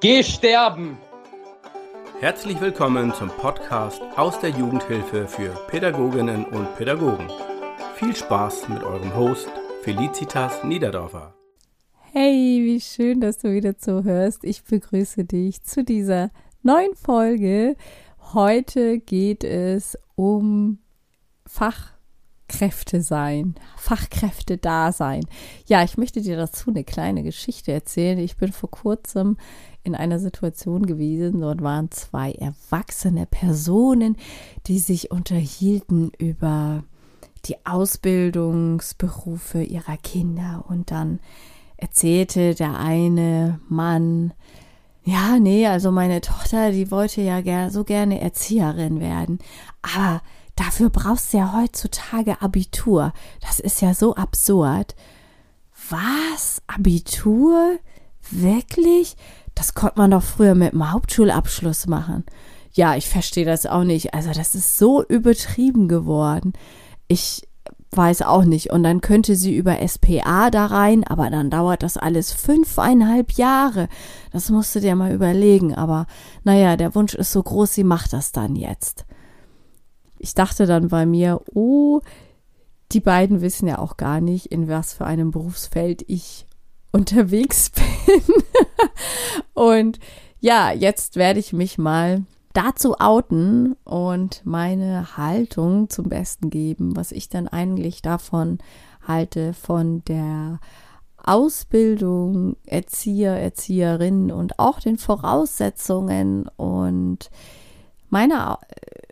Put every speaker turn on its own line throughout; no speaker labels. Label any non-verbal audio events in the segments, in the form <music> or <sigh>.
Geh sterben!
Herzlich willkommen zum Podcast aus der Jugendhilfe für Pädagoginnen und Pädagogen. Viel Spaß mit eurem Host Felicitas Niederdorfer.
Hey, wie schön, dass du wieder zuhörst. Ich begrüße dich zu dieser neuen Folge. Heute geht es um Fach Fachkräfte sein, Fachkräfte da sein. Ja, ich möchte dir dazu eine kleine Geschichte erzählen. Ich bin vor kurzem in einer Situation gewesen, dort waren zwei erwachsene Personen, die sich unterhielten über die Ausbildungsberufe ihrer Kinder und dann erzählte der eine Mann, ja, nee, also meine Tochter, die wollte ja so gerne Erzieherin werden, aber Dafür brauchst du ja heutzutage Abitur. Das ist ja so absurd. Was? Abitur? Wirklich? Das konnte man doch früher mit dem Hauptschulabschluss machen. Ja, ich verstehe das auch nicht. Also, das ist so übertrieben geworden. Ich weiß auch nicht. Und dann könnte sie über SPA da rein, aber dann dauert das alles fünfeinhalb Jahre. Das musst du dir mal überlegen. Aber naja, der Wunsch ist so groß, sie macht das dann jetzt ich dachte dann bei mir, oh, die beiden wissen ja auch gar nicht, in was für einem Berufsfeld ich <laughs> unterwegs bin. und ja, jetzt werde ich mich mal dazu outen und meine Haltung zum Besten geben, was ich dann eigentlich davon halte, von der Ausbildung Erzieher, Erzieherinnen und auch den Voraussetzungen und meiner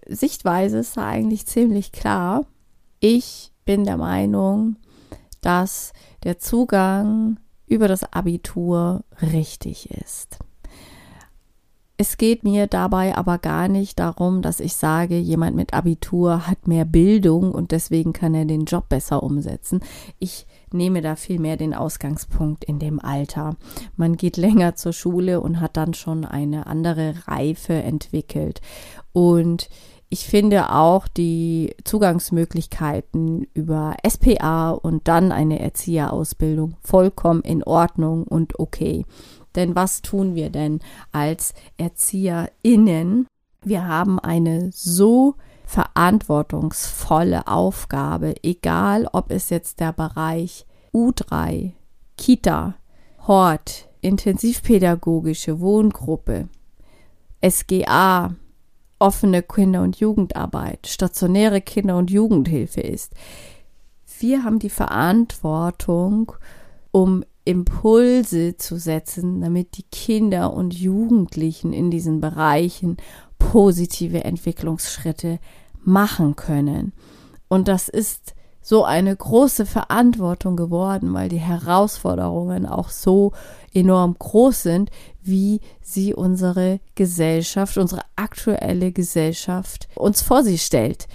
Sichtweise ist da eigentlich ziemlich klar. Ich bin der Meinung, dass der Zugang über das Abitur richtig ist. Es geht mir dabei aber gar nicht darum, dass ich sage, jemand mit Abitur hat mehr Bildung und deswegen kann er den Job besser umsetzen. Ich nehme da vielmehr den Ausgangspunkt in dem Alter. Man geht länger zur Schule und hat dann schon eine andere Reife entwickelt. Und ich finde auch die Zugangsmöglichkeiten über SPA und dann eine Erzieherausbildung vollkommen in Ordnung und okay. Denn was tun wir denn als ErzieherInnen? Wir haben eine so verantwortungsvolle Aufgabe, egal ob es jetzt der Bereich U3, Kita, Hort, intensivpädagogische Wohngruppe, SGA, offene Kinder- und Jugendarbeit, stationäre Kinder- und Jugendhilfe ist. Wir haben die Verantwortung, um Impulse zu setzen, damit die Kinder und Jugendlichen in diesen Bereichen positive Entwicklungsschritte machen können. Und das ist so eine große Verantwortung geworden, weil die Herausforderungen auch so enorm groß sind, wie sie unsere Gesellschaft, unsere aktuelle Gesellschaft uns vor sie stellt.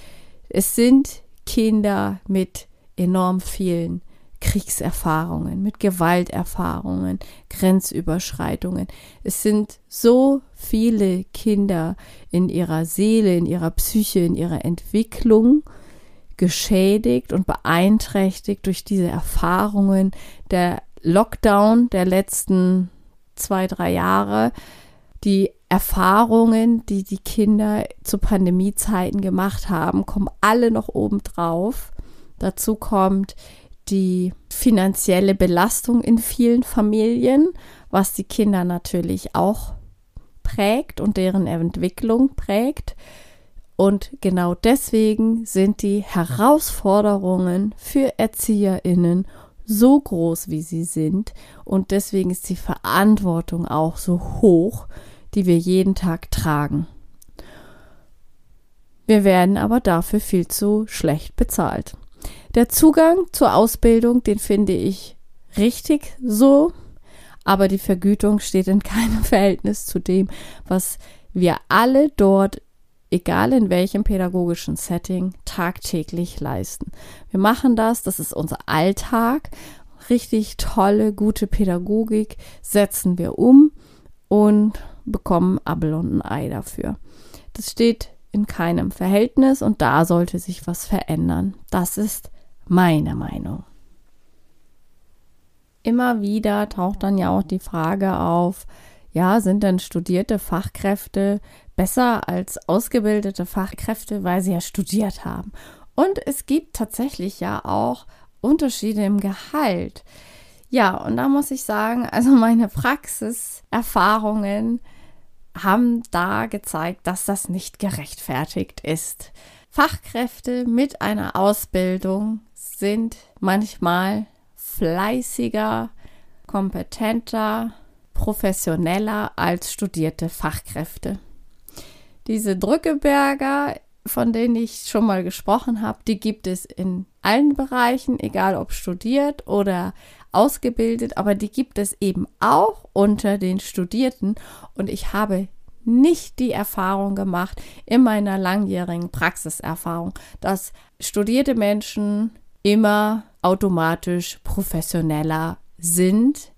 Es sind Kinder mit enorm vielen Kriegserfahrungen, mit Gewalterfahrungen, Grenzüberschreitungen. Es sind so viele Kinder in ihrer Seele, in ihrer Psyche, in ihrer Entwicklung, geschädigt und beeinträchtigt durch diese Erfahrungen. Der Lockdown der letzten zwei, drei Jahre, die Erfahrungen, die die Kinder zu Pandemiezeiten gemacht haben, kommen alle noch obendrauf. Dazu kommt die finanzielle Belastung in vielen Familien, was die Kinder natürlich auch prägt und deren Entwicklung prägt. Und genau deswegen sind die Herausforderungen für Erzieherinnen so groß, wie sie sind. Und deswegen ist die Verantwortung auch so hoch, die wir jeden Tag tragen. Wir werden aber dafür viel zu schlecht bezahlt. Der Zugang zur Ausbildung, den finde ich richtig so, aber die Vergütung steht in <laughs> keinem Verhältnis zu dem, was wir alle dort egal in welchem pädagogischen Setting, tagtäglich leisten. Wir machen das, das ist unser Alltag. Richtig tolle, gute Pädagogik setzen wir um und bekommen Abel und ein Ei dafür. Das steht in keinem Verhältnis und da sollte sich was verändern. Das ist meine Meinung. Immer wieder taucht dann ja auch die Frage auf, ja, sind dann studierte Fachkräfte besser als ausgebildete Fachkräfte, weil sie ja studiert haben. Und es gibt tatsächlich ja auch Unterschiede im Gehalt. Ja, und da muss ich sagen, also meine Praxiserfahrungen haben da gezeigt, dass das nicht gerechtfertigt ist. Fachkräfte mit einer Ausbildung sind manchmal fleißiger, kompetenter, professioneller als studierte Fachkräfte. Diese Drückeberger, von denen ich schon mal gesprochen habe, die gibt es in allen Bereichen, egal ob studiert oder ausgebildet, aber die gibt es eben auch unter den Studierten. Und ich habe nicht die Erfahrung gemacht in meiner langjährigen Praxiserfahrung, dass studierte Menschen immer automatisch professioneller sind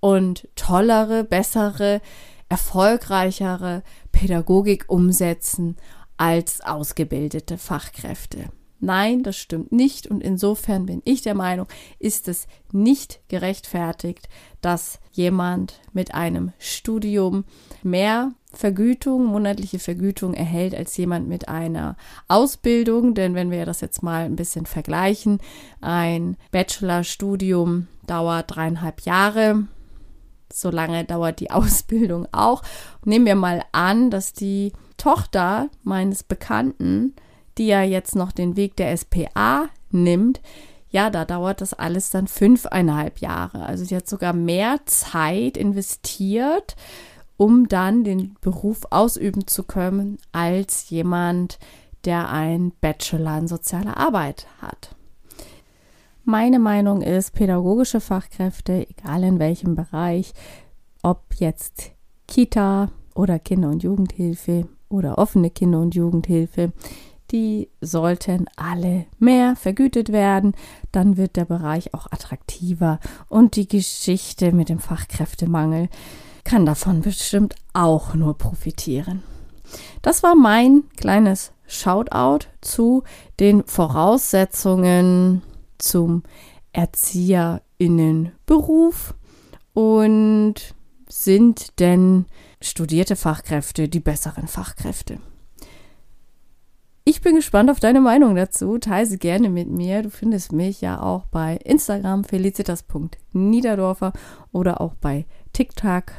und tollere, bessere, erfolgreichere Pädagogik umsetzen als ausgebildete Fachkräfte. Nein, das stimmt nicht. Und insofern bin ich der Meinung, ist es nicht gerechtfertigt, dass jemand mit einem Studium mehr Vergütung, monatliche Vergütung erhält als jemand mit einer Ausbildung. Denn wenn wir das jetzt mal ein bisschen vergleichen, ein Bachelorstudium dauert dreieinhalb Jahre. So lange dauert die <laughs> Ausbildung auch. Nehmen wir mal an, dass die Tochter meines Bekannten die ja jetzt noch den Weg der SPA nimmt, ja, da dauert das alles dann fünfeinhalb Jahre. Also sie hat sogar mehr Zeit investiert, um dann den Beruf ausüben zu können, als jemand, der ein Bachelor in sozialer Arbeit hat. Meine Meinung ist, pädagogische Fachkräfte, egal in welchem Bereich, ob jetzt Kita oder Kinder- und Jugendhilfe oder offene Kinder- und Jugendhilfe, die sollten alle mehr vergütet werden. Dann wird der Bereich auch attraktiver und die Geschichte mit dem Fachkräftemangel kann davon bestimmt auch nur profitieren. Das war mein kleines Shoutout zu den Voraussetzungen zum Erzieherinnenberuf und sind denn studierte Fachkräfte die besseren Fachkräfte? Ich bin gespannt auf deine Meinung dazu. Teile sie gerne mit mir. Du findest mich ja auch bei Instagram felicitas.niederdorfer oder auch bei TikTok.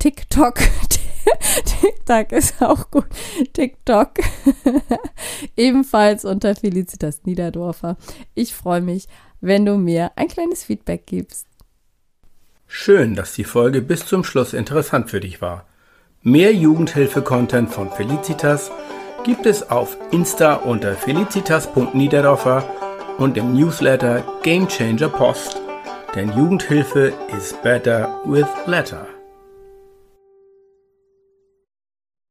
TikTok. <laughs> TikTok ist <laughs> auch gut. TikTok. <laughs> Ebenfalls unter Felicitas Niederdorfer. Ich freue mich, wenn du mir ein kleines Feedback gibst.
Schön, dass die Folge bis zum Schluss interessant für dich war. Mehr Jugendhilfe-Content von Felicitas gibt es auf Insta unter felicitas.niederdorfer und im Newsletter Game Changer Post. Denn Jugendhilfe is better with letter.